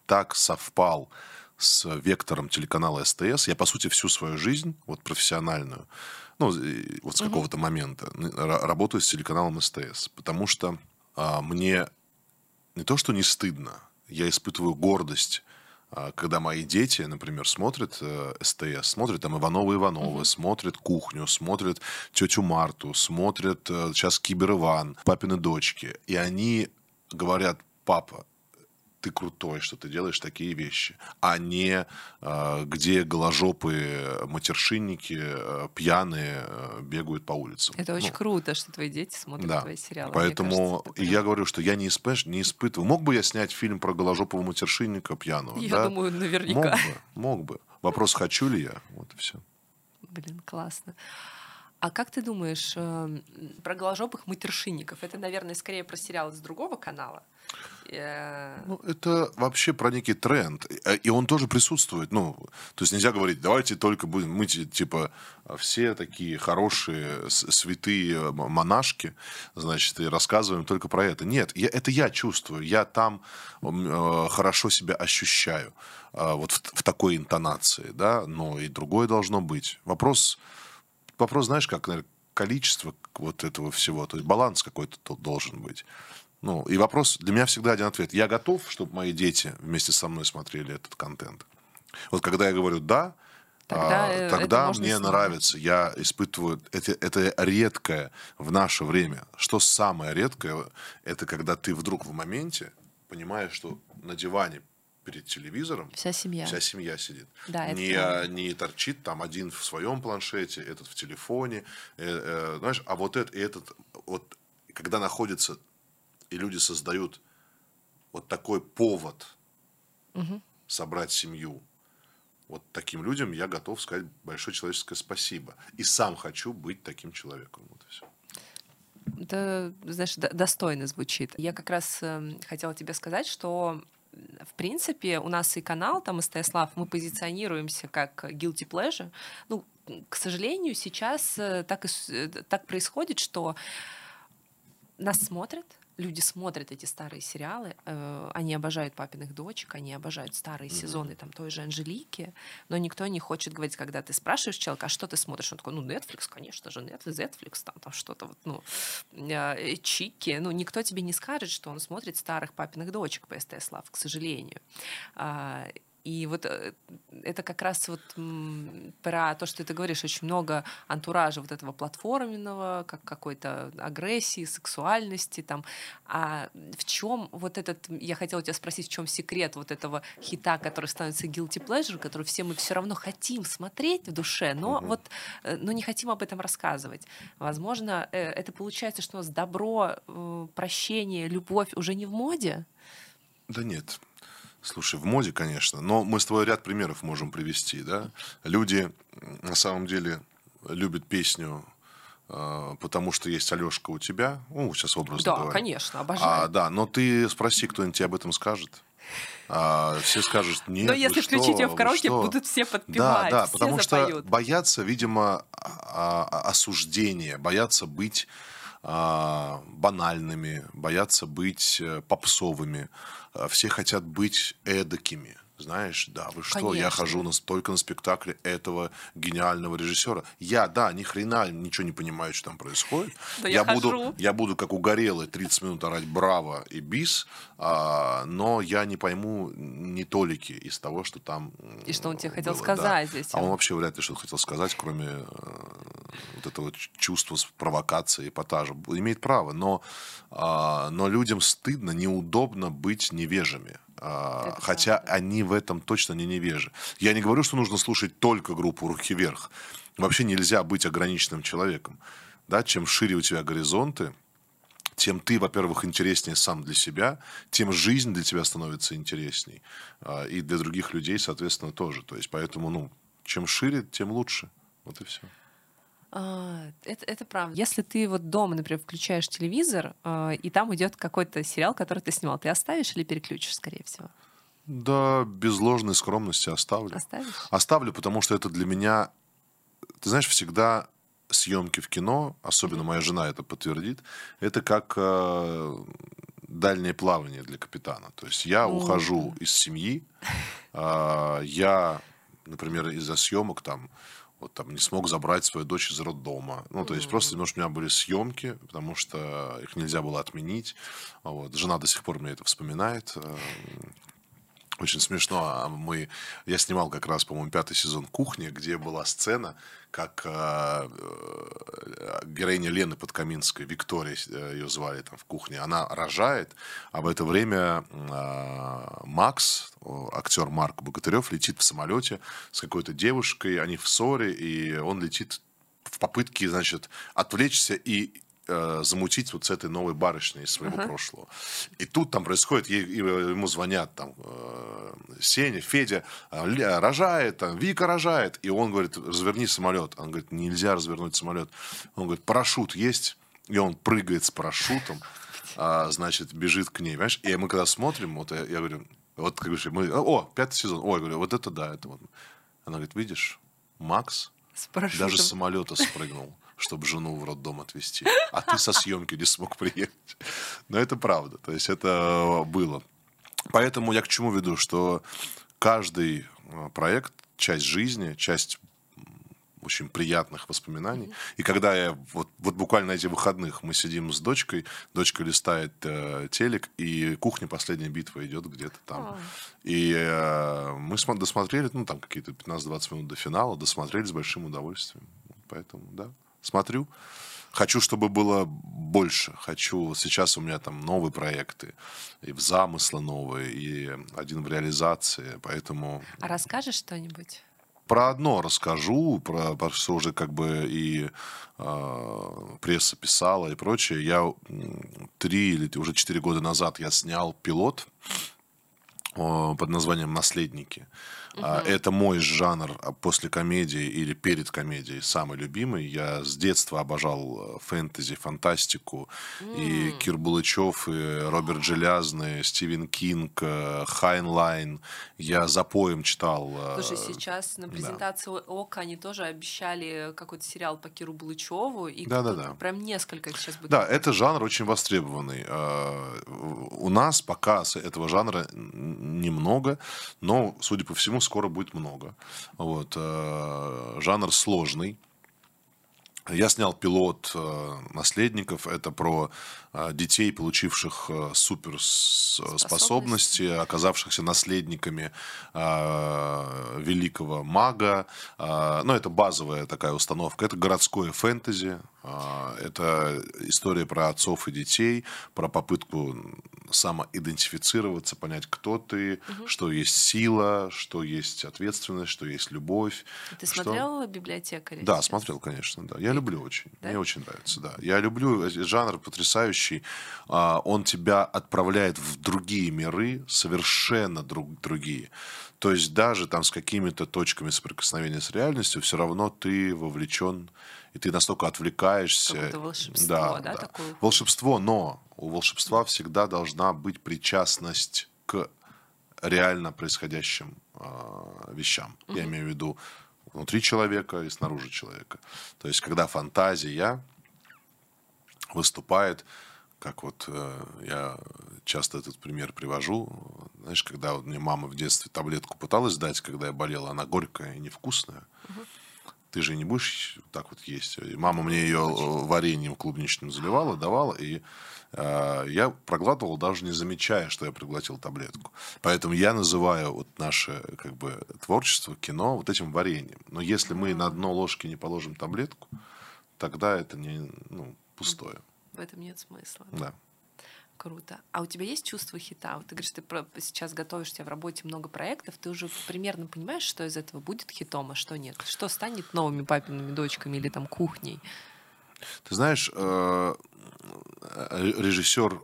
так совпал с вектором телеканала СТС. Я, по сути, всю свою жизнь, вот профессиональную, ну, вот с какого-то момента, работаю с телеканалом СТС. Потому что а, мне не то, что не стыдно, я испытываю гордость а, когда мои дети, например, смотрят э, СТС, смотрят там Ивановы Ивановы, mm-hmm. смотрят кухню, смотрят тетю Марту, смотрят э, сейчас Кибер Иван, папины дочки, и они говорят, папа, ты крутой, что ты делаешь такие вещи, а не э, где голожопые матершинники э, пьяные э, бегают по улицам. Это очень ну, круто, что твои дети смотрят да. твои сериалы. Поэтому кажется, я говорю, что я не, исп... не испытываю. Мог бы я снять фильм про голожопого матершинника пьяного? Я да? думаю, наверняка. Мог бы, мог бы. Вопрос, хочу ли я? Вот и все. Блин, классно. А как ты думаешь э, про голожопых матершинников? Это, наверное, скорее про сериал из другого канала. Э, ну, это вообще про некий тренд. Э, и он тоже присутствует. Ну, то есть нельзя говорить, давайте только будем мы, типа, все такие хорошие, святые монашки, значит, и рассказываем только про это. Нет, я, это я чувствую. Я там э, хорошо себя ощущаю. Э, вот в, в такой интонации, да, но и другое должно быть. Вопрос вопрос, знаешь, как, наверное, количество вот этого всего, то есть баланс какой-то тут должен быть. Ну, и вопрос, для меня всегда один ответ. Я готов, чтобы мои дети вместе со мной смотрели этот контент. Вот когда я говорю «да», тогда, а, тогда мне снова. нравится. Я испытываю... Это, это редкое в наше время. Что самое редкое, это когда ты вдруг в моменте понимаешь, что на диване перед телевизором. Вся семья. Вся семья сидит. Да, не, это... не торчит там один в своем планшете, этот в телефоне. Э, э, знаешь, а вот этот, этот, вот когда находится, и люди создают вот такой повод угу. собрать семью, вот таким людям я готов сказать большое человеческое спасибо. И сам хочу быть таким человеком. Вот и все. Это, знаешь, достойно звучит. Я как раз э, хотела тебе сказать, что в принципе, у нас и канал, там, СТС Лав, мы позиционируемся как guilty pleasure. Ну, к сожалению, сейчас э, так, и, э, так происходит, что нас смотрят, люди смотрят эти старые сериалы, э, они обожают папиных дочек, они обожают старые mm-hmm. сезоны там той же Анжелики, но никто не хочет говорить, когда ты спрашиваешь человека, а что ты смотришь, он такой, ну Netflix, конечно же, Netflix, Netflix, там, там что-то вот, ну э, чики, ну никто тебе не скажет, что он смотрит старых папиных дочек по СТС Лав, к сожалению. А, и вот э, это как раз вот про то, что ты говоришь, очень много антуража вот этого платформенного, как какой-то агрессии, сексуальности там. А в чем вот этот, я хотела тебя спросить, в чем секрет вот этого хита, который становится guilty pleasure, который все мы все равно хотим смотреть в душе, но угу. вот, э, но не хотим об этом рассказывать. Возможно, э, это получается, что у нас добро, прощение, любовь уже не в моде? Да нет, Слушай, в моде, конечно, но мы с тобой ряд примеров можем привести, да. Люди на самом деле любят песню э, потому что есть Алешка у тебя, ну, сейчас образно Да, говоря. конечно, обожаю. А, да, но ты спроси, кто-нибудь тебе об этом скажет. А, все скажут, нет, Но если включить ее в караоке, будут все подпевать, Да, да, потому запоют. что боятся, видимо, а, а, осуждения, боятся быть а, банальными, боятся быть э, попсовыми. А, все хотят быть эдакими. Знаешь, да, вы что, Конечно. я хожу на, только на спектакле этого гениального режиссера. Я, да, ни хрена ничего не понимаю, что там происходит. Да я, я, буду, хожу. я буду как угорелый 30 минут орать «Браво» и «Бис», а, но я не пойму ни толики из того, что там И что он тебе хотел было, сказать да. этим. А он вообще вряд ли что-то хотел сказать, кроме вот этого чувства провокации, эпатажа. Имеет право, но, а, но людям стыдно, неудобно быть невежими. А, хотя правда. они в этом точно не невежи. Я не говорю, что нужно слушать только группу «Руки вверх». Вообще нельзя быть ограниченным человеком. Да? Чем шире у тебя горизонты, тем ты, во-первых, интереснее сам для себя, тем жизнь для тебя становится интересней. А, и для других людей, соответственно, тоже. То есть, поэтому, ну, чем шире, тем лучше. Вот и все. А, это, это правда. Если ты вот дома, например, включаешь телевизор, а, и там идет какой-то сериал, который ты снимал, ты оставишь или переключишь, скорее всего? Да, без ложной скромности оставлю. Оставишь? Оставлю, потому что это для меня, ты знаешь, всегда съемки в кино, особенно моя жена это подтвердит, это как э, дальнее плавание для капитана. То есть я ухожу из семьи, э, я, например, из-за съемок там вот там не смог забрать свою дочь из роддома. Ну, то есть mm-hmm. просто немножко у меня были съемки, потому что их нельзя было отменить. Вот. Жена до сих пор мне это вспоминает. Эм, очень смешно. А мы, я снимал как раз, по-моему, пятый сезон «Кухни», где была сцена, как э, э, героиня Лены Подкаминской, Виктория э, ее звали там в кухне, она рожает, а в это время Макс, актер Марк Богатырев, летит в самолете с какой-то девушкой, они в ссоре, и он летит в попытке, значит, отвлечься и э, замутить вот с этой новой барышней из своего uh-huh. прошлого. И тут там происходит, ей, ему звонят там Сеня, Федя э, рожает, там, Вика рожает, и он говорит, разверни самолет. Он говорит, нельзя развернуть самолет. Он говорит, парашют есть, и он прыгает с парашютом, а, значит, бежит к ней, понимаешь? И мы когда смотрим, вот я, я говорю, вот как говоришь, мы, о, пятый сезон, ой, говорю, вот это да, это вот. Она говорит, видишь, Макс даже с самолета спрыгнул чтобы жену в роддом отвезти, а ты со съемки не смог приехать. Но это правда, то есть это было. Поэтому я к чему веду, что каждый э, проект, часть жизни, часть очень приятных воспоминаний. Mm-hmm. И когда я вот, вот буквально эти выходных мы сидим с дочкой, дочка листает э, телек, и кухня последняя битва идет где-то там. Oh. И э, мы досмотрели, ну там какие-то 15-20 минут до финала, досмотрели с большим удовольствием. Поэтому, да смотрю. Хочу, чтобы было больше. Хочу... Сейчас у меня там новые проекты. И в замыслы новые, и один в реализации. Поэтому... А расскажешь что-нибудь? Про одно расскажу, про, про что уже как бы и э, пресса писала и прочее. Я три или уже четыре года назад я снял пилот э, под названием «Наследники». Угу. Это мой жанр после комедии или перед комедией самый любимый. Я с детства обожал э, фэнтези, фантастику. Mm. И Кир Булычев, и Роберт Желязный, Стивен Кинг, э, Хайнлайн. Я запоем читал. Э, Слушай, сейчас на презентации да. Okko они тоже обещали какой-то сериал по Киру Булычеву. И да, да, да. Прям несколько сейчас будет. Да, это жанр очень востребованный. У нас пока этого жанра немного, но, судя по всему, скоро будет много. Вот. Э, жанр сложный. Я снял пилот э, наследников. Это про э, детей, получивших суперспособности, оказавшихся наследниками великого мага. Ну, это базовая такая установка. Это городское фэнтези. Это история про отцов и детей, про попытку самоидентифицироваться, понять, кто ты, угу. что есть сила, что есть ответственность, что есть любовь. Ты что... смотрел библиотекаря? Да, сейчас? смотрел, конечно, да. Я и... люблю очень. Да? Мне очень нравится, да. Я люблю жанр потрясающий. А, он тебя отправляет в другие миры, совершенно друг, другие. То есть даже там с какими-то точками соприкосновения с реальностью все равно ты вовлечен и ты настолько отвлекаешься. Какое-то волшебство, да, да, да. Такое? Волшебство, но у волшебства всегда должна быть причастность к реально происходящим э, вещам. Угу. Я имею в виду внутри человека и снаружи человека. То есть, когда фантазия выступает, как вот э, я часто этот пример привожу, знаешь, когда вот мне мама в детстве таблетку пыталась дать, когда я болела, она горькая и невкусная. Угу ты же не будешь так вот есть. И мама мне ее вареньем клубничным заливала, давала, и э, я проглатывал, даже не замечая, что я проглотил таблетку. Поэтому я называю вот наше как бы творчество, кино вот этим вареньем. Но если мы на дно ложки не положим таблетку, тогда это не ну, пустое. В этом нет смысла. Да. Круто. А у тебя есть чувство хита? Вот ты говоришь, ты сейчас готовишься в работе много проектов, ты уже примерно понимаешь, что из этого будет хитом, а что нет? Что станет новыми папиными дочками или там кухней? Ты знаешь, э, режиссер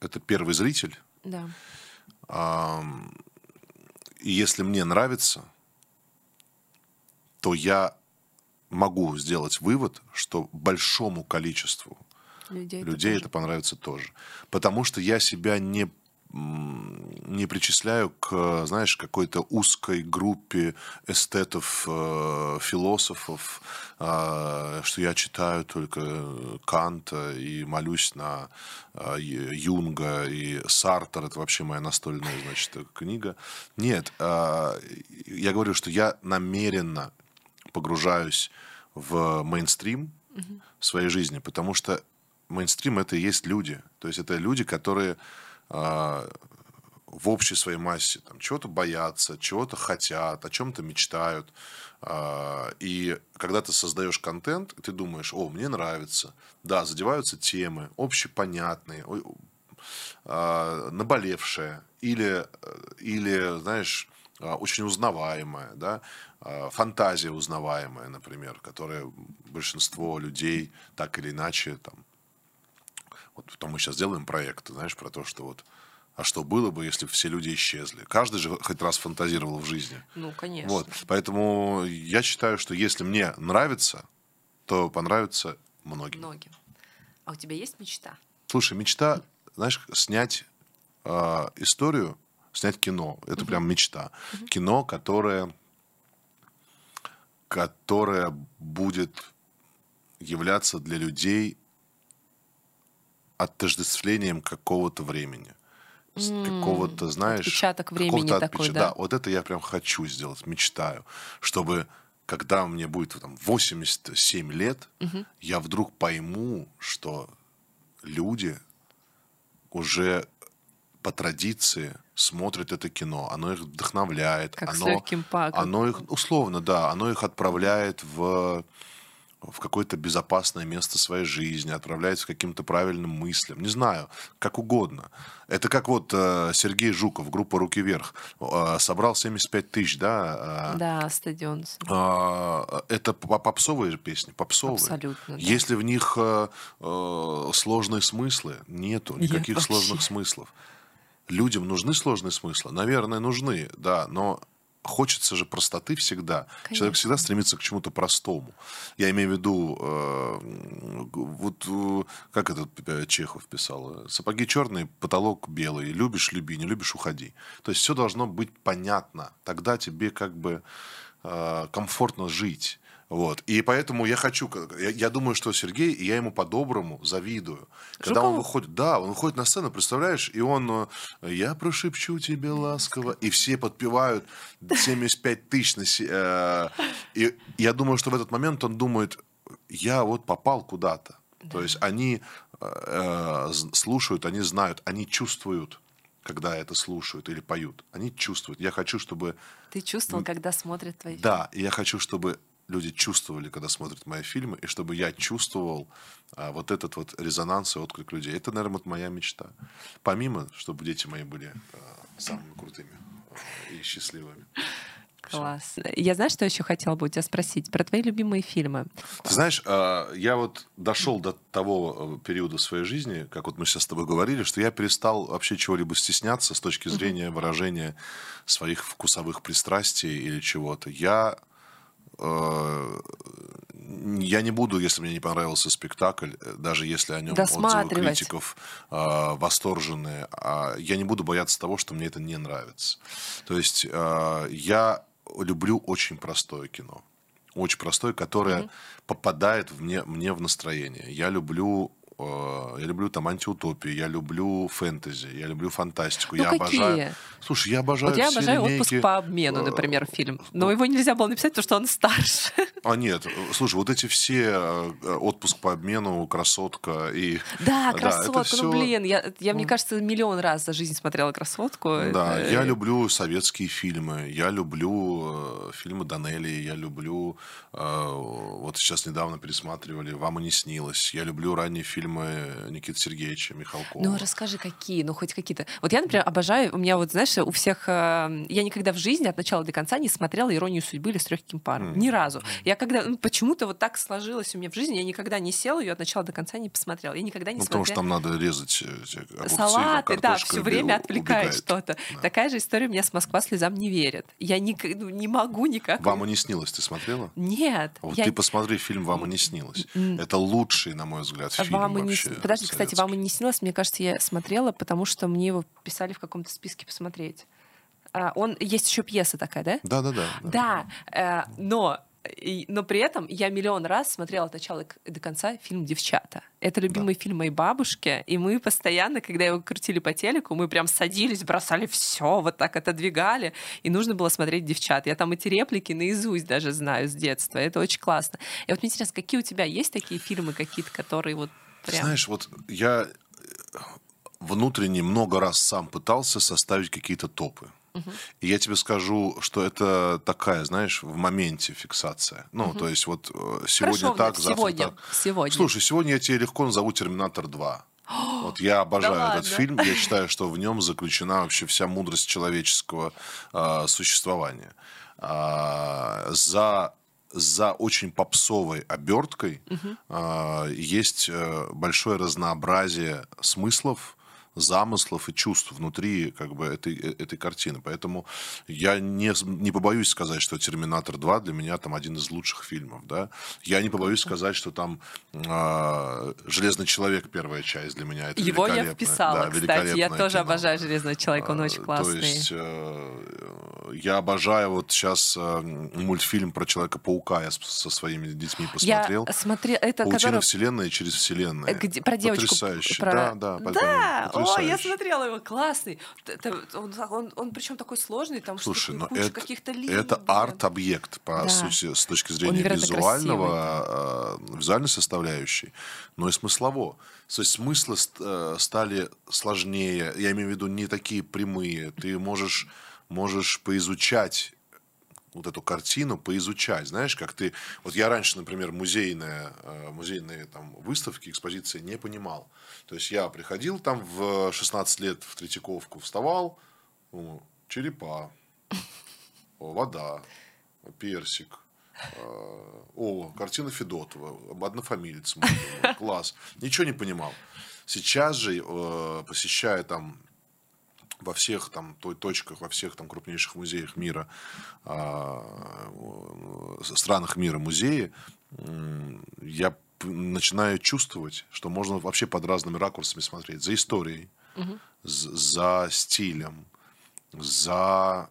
это первый зритель. Да. И если мне нравится, то я могу сделать вывод, что большому количеству людей, людей это, это понравится тоже. Потому что я себя не не причисляю к, знаешь, какой-то узкой группе эстетов, э, философов, э, что я читаю только Канта и молюсь на э, Юнга и Сартер, это вообще моя настольная, значит, книга. Нет, э, я говорю, что я намеренно погружаюсь в мейнстрим угу. своей жизни, потому что мейнстрим это и есть люди. То есть это люди, которые э, в общей своей массе там, чего-то боятся, чего-то хотят, о чем-то мечтают. Э, и когда ты создаешь контент, ты думаешь, о, мне нравится. Да, задеваются темы, общепонятные, э, наболевшие. Или, или знаешь, очень узнаваемая, да, фантазия узнаваемая, например, которая большинство людей так или иначе там вот там мы сейчас делаем проект, знаешь, про то, что вот а что было бы, если все люди исчезли? Каждый же хоть раз фантазировал в жизни. Ну, конечно. Вот. Поэтому я считаю, что если мне нравится, то понравится многим. Многим. А у тебя есть мечта? Слушай, мечта, знаешь, снять э, историю, снять кино. Это угу. прям мечта. Угу. Кино, которое, которое будет являться для людей отождествлением какого-то времени. Mm, какого-то, знаешь... Отпечаток времени такой, отпеч... да? Да, вот это я прям хочу сделать, мечтаю. Чтобы, когда мне будет там, 87 лет, угу. я вдруг пойму, что люди уже по традиции смотрят это кино, оно их вдохновляет, как оно, оно их условно, да, оно их отправляет в в какое-то безопасное место своей жизни, отправляется к каким-то правильным мыслям, не знаю, как угодно. Это как вот э, Сергей Жуков, группа «Руки вверх», э, собрал 75 тысяч, да? Э, да, стадион. Э, это попсовые песни, попсовые. Абсолютно, да. Если в них сложные смыслы, нету никаких Нет, сложных смыслов. Людям нужны сложные смыслы? Наверное, нужны, да, но хочется же простоты всегда. Конечно. Человек всегда стремится к чему-то простому. Я имею в виду, э, вот э, как этот э, Чехов писал, сапоги черные, потолок белый, любишь, люби, не любишь, уходи. То есть все должно быть понятно. Тогда тебе как бы э, комфортно жить. Вот. И поэтому я хочу, я, я думаю, что Сергей, и я ему по-доброму завидую. Когда Жукову? он выходит, да, он выходит на сцену, представляешь, и он, э, я прошепчу тебе ласково, и все подпевают 75 тысяч. На, э, и я думаю, что в этот момент он думает, я вот попал куда-то. Да. То есть они э, э слушают, они знают, они чувствуют когда это слушают или поют. Они чувствуют. Я хочу, чтобы... Ты чувствовал, когда смотрят твои? Да, и я хочу, чтобы люди чувствовали, когда смотрят мои фильмы, и чтобы я чувствовал а, вот этот вот резонанс и отклик людей. Это, наверное, вот моя мечта. Помимо, чтобы дети мои были а, самыми крутыми а, и счастливыми. Класс. Я знаю, что еще хотела бы у тебя спросить про твои любимые фильмы. Ты знаешь, а, я вот дошел до того э, периода своей жизни, как вот мы сейчас с тобой говорили, что я перестал вообще чего-либо стесняться с точки зрения выражения своих вкусовых пристрастий или чего-то. Я я не буду, если мне не понравился спектакль, э, даже если о нем отзывы критиков э, восторженные, э, я не буду бояться того, что мне это не нравится. То есть э, я люблю очень простое кино. Очень простое, которое mm-hmm. попадает в мне, мне в настроение. Я люблю Э, я люблю там антиутопию, я люблю фэнтези, я люблю фантастику, ну, я какие? обожаю. Слушай, я обожаю. Вот я обожаю линейки... отпуск по обмену, э, например, фильм. Но его нельзя было написать, потому что он старше. А нет, слушай, вот эти все э, отпуск по обмену, красотка и. Да, красотка. Да, ну все... блин, я, я мне кажется миллион раз за жизнь смотрела красотку. Да, я люблю советские фильмы, я люблю фильмы Данелли, я люблю вот сейчас недавно пересматривали "Вам и не снилось", я люблю ранние фильмы фильмы Никиты Сергеевича Михалкова. Ну, расскажи, какие, ну, хоть какие-то. Вот я, например, обожаю, у меня вот, знаешь, у всех... Э, я никогда в жизни от начала до конца не смотрела «Иронию судьбы» или «С легким паром». Mm. Ни разу. Я когда... Ну, почему-то вот так сложилось у меня в жизни, я никогда не села ее от начала до конца не посмотрела. Я никогда не ну, смотрела. Потому что там надо резать э, огурцы, Салаты, да, все время отвлекает что-то. Да. Такая же история у меня с «Москва слезам не верит». Я не, ну, не могу никак... «Вам и не снилось» ты смотрела? Нет. Вот я... ты посмотри фильм «Вам и не снилось». Это лучший, на мой взгляд, фильм Вам вообще. Не... Подожди, кстати, вам и не снилось, мне кажется, я смотрела, потому что мне его писали в каком-то списке посмотреть. А, он есть еще пьеса такая, да? Да, да, да. Э, но но при этом я миллион раз смотрела от начала до конца фильм «Девчата». Это любимый да. фильм моей бабушки, и мы постоянно, когда его крутили по телеку, мы прям садились, бросали все, вот так отодвигали, и нужно было смотреть «Девчат». Я там эти реплики наизусть даже знаю с детства, это очень классно. И вот мне интересно, какие у тебя есть такие фильмы какие-то, которые вот Прям. Знаешь, вот я э, внутренне много раз сам пытался составить какие-то топы. Угу. И я тебе скажу, что это такая, знаешь, в моменте фиксация. Ну, угу. то есть вот э, сегодня Хорошо, так, завтра сегодня, так. Сегодня. Слушай, сегодня я тебе легко назову «Терминатор 2». Вот я обожаю да этот ладно? фильм. Я считаю, что в нем заключена вообще вся мудрость человеческого э, существования. Э, за за очень попсовой оберткой угу. э, есть большое разнообразие смыслов, замыслов и чувств внутри как бы этой, э, этой картины. Поэтому я не, не побоюсь сказать, что «Терминатор 2» для меня там один из лучших фильмов. Да? Я не побоюсь сказать, что там э, «Железный человек» первая часть для меня. Это Его я вписала, да, кстати. Я тоже кино. обожаю «Железного человека», он очень классный. То есть э, я обожаю вот сейчас э, мультфильм про Человека-паука. Я со своими детьми посмотрел. Я смотрел... Это Паутина который... вселенной через вселенную. Где... Про девочку. Потрясающе. Про... Да, да. Да, о, я смотрела его, классный. Он, он, он причем такой сложный, там Слушай, но это, каких-то линий. Это арт-объект, по да. сути, с точки зрения визуального, красивый. Э, визуальной составляющей, но и смыслово. То есть смыслы э, стали сложнее, я имею в виду не такие прямые. Ты можешь, можешь поизучать вот эту картину поизучать. Знаешь, как ты... Вот я раньше, например, музейные, э, музейные там, выставки, экспозиции не понимал. То есть я приходил там в 16 лет в Третьяковку, вставал, черепа, вода, персик, э, о, картина Федотова, однофамилец, класс. Ничего не понимал. Сейчас же, э, посещая там во всех там той точках, во всех там крупнейших музеях мира, а, странах мира музеи, я начинаю чувствовать, что можно вообще под разными ракурсами смотреть. За историей, угу. за стилем, за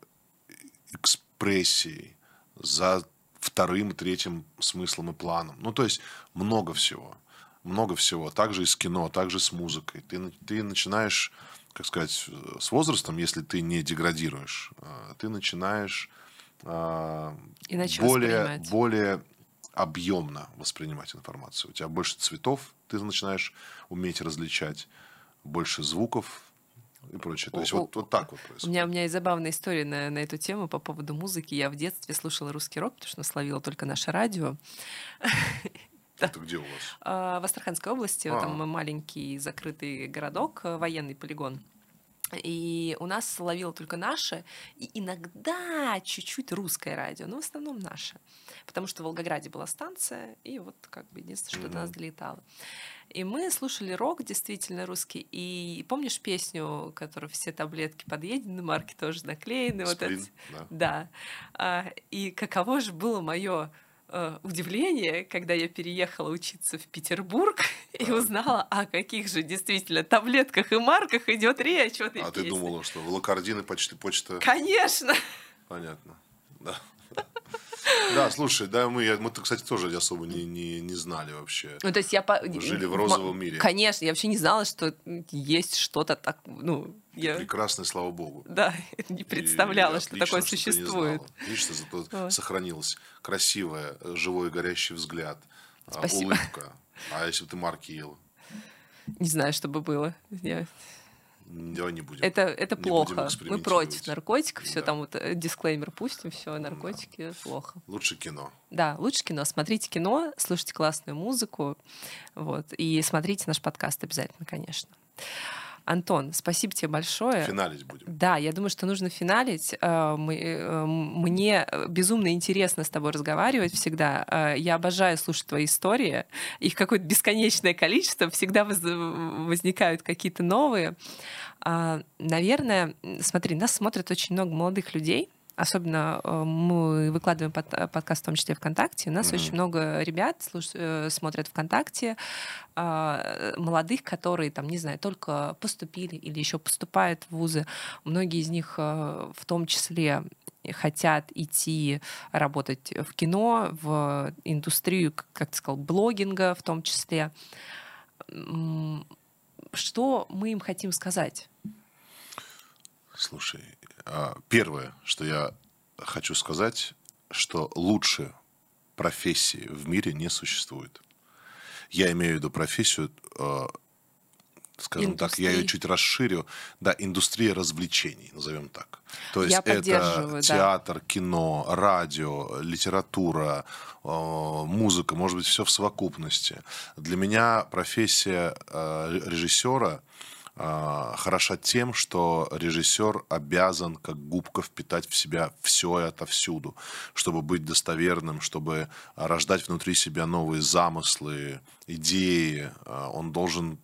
экспрессией, за вторым, третьим смыслом и планом. Ну, то есть много всего. Много всего. Также и с кино, также с музыкой. Ты, ты начинаешь, как сказать, с возрастом, если ты не деградируешь, а, ты начинаешь а, Иначе более, более объемно воспринимать информацию. У тебя больше цветов, ты начинаешь уметь различать, больше звуков, и прочее. То есть вот, вот так вот происходит. У меня, у меня есть забавная история на, на эту тему по поводу музыки. Я в детстве слушала русский рок, потому что словила только наше радио. Это где у вас? А, в Астраханской области, а. там маленький закрытый городок, э, военный полигон. И у нас ловило только наше, и иногда чуть-чуть русское радио, но в основном наше. Потому что в Волгограде была станция, и вот как бы единственное, что mm-hmm. до нас долетало. И мы слушали рок, действительно русский. И помнишь песню, которую все таблетки подъедены, марки тоже наклеены? Сплин, вот это. Да. да. И каково же было мое э, удивление, когда я переехала учиться в Петербург и узнала, о каких же действительно таблетках и марках идет речь. Вот а ты думала, что волокордины почты почта? Конечно. Понятно. Да. Да, слушай, да, мы, мы кстати, тоже особо не, не, не знали вообще. Ну, то есть я... По... Жили в розовом мире. Конечно, я вообще не знала, что есть что-то так, ну... Я... Прекрасное, слава богу. Да, не представляла, и, что отлично, такое что существует. Отлично, зато вот. сохранилось красивое, живой горящий взгляд, а, Спасибо. улыбка. А если бы ты марки ел? Не знаю, что бы было. Я... Давай не будем. Это, это не плохо. Мы против наркотиков, все да. там вот э, дисклеймер пустим, все, наркотики да. плохо. Лучше кино. Да, лучше кино. Смотрите кино, слушайте классную музыку, вот, и смотрите наш подкаст обязательно, конечно. Антон, спасибо тебе большое. Финалить будем. Да, я думаю, что нужно финалить. Э, э, мне безумно интересно с тобой разговаривать всегда. Э, я обожаю слушать твои истории. Их какое-то бесконечное количество. Всегда возникают какие-то новые. Наверное, смотри, нас смотрят очень много молодых людей, особенно э, мы выкладываем под, э, подкаст в том числе ВКонтакте. У нас mm-hmm. очень много ребят слуш, э, смотрят ВКонтакте, молодых, которые там, не знаю, только поступили или еще поступают в вузы. Многие из них в том числе хотят идти работать в кино, в индустрию, как ты сказал, блогинга в том числе. Что мы им хотим сказать? Слушай, а, первое, что я хочу сказать, что лучше профессии в мире не существует. Я имею в виду профессию, а, скажем Индустрии. так, я ее чуть расширю, да, индустрия развлечений, назовем так. То есть я это театр, да. кино, радио, литература, а, музыка, может быть, все в совокупности. Для меня профессия режиссера а, хороша тем, что режиссер обязан как губка впитать в себя все и отовсюду, чтобы быть достоверным, чтобы рождать внутри себя новые замыслы, идеи. А, он должен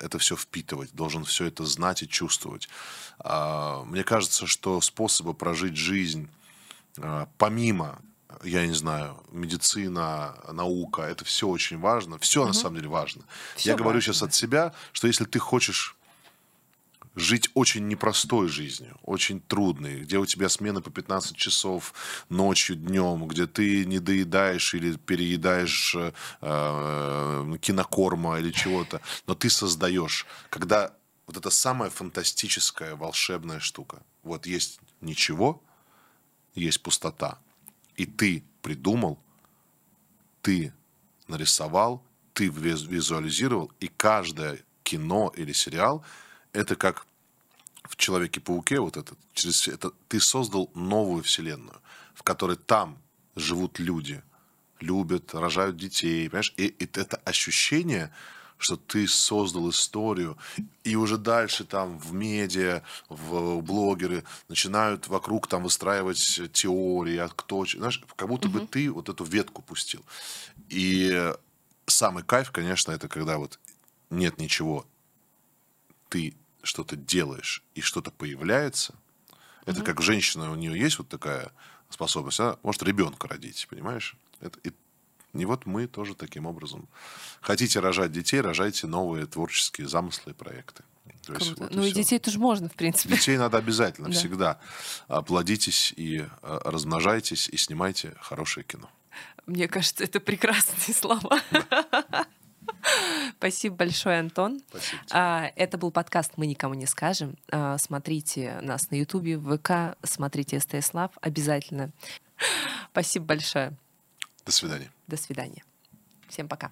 это все впитывать, должен все это знать и чувствовать. А, мне кажется, что способы прожить жизнь помимо я не знаю, медицина, наука, это все очень важно. Все угу. на самом деле важно. Все я важно. говорю сейчас от себя, что если ты хочешь жить очень непростой жизнью, очень трудной, где у тебя смены по 15 часов ночью, днем, где ты не доедаешь или переедаешь э, э, кинокорма или чего-то, но ты создаешь, когда вот это самая фантастическая, волшебная штука. Вот есть ничего, есть пустота, и ты придумал, ты нарисовал, ты визуализировал, и каждое кино или сериал – это как в Человеке-пауке, вот этот, через это ты создал новую вселенную, в которой там живут люди, любят, рожают детей, понимаешь? И, и это ощущение, что ты создал историю, и уже дальше там в медиа, в блогеры начинают вокруг там выстраивать теории, а кто, знаешь, как будто угу. бы ты вот эту ветку пустил. И самый кайф, конечно, это когда вот нет ничего, ты что-то делаешь и что-то появляется, это mm-hmm. как женщина, у нее есть вот такая способность, она может ребенка родить, понимаешь? Это, и, и вот мы тоже таким образом. Хотите рожать детей, рожайте новые творческие замыслы и проекты. То есть, вот ну и, и детей тоже можно, в принципе. Детей надо обязательно, всегда. Плодитесь и а, размножайтесь, и снимайте хорошее кино. Мне кажется, это прекрасные слова. Да. Спасибо большое, Антон. Спасибо. А, это был подкаст «Мы никому не скажем». А, смотрите нас на Ютубе, в ВК, смотрите СТС Лав обязательно. Спасибо большое. До свидания. До свидания. Всем пока.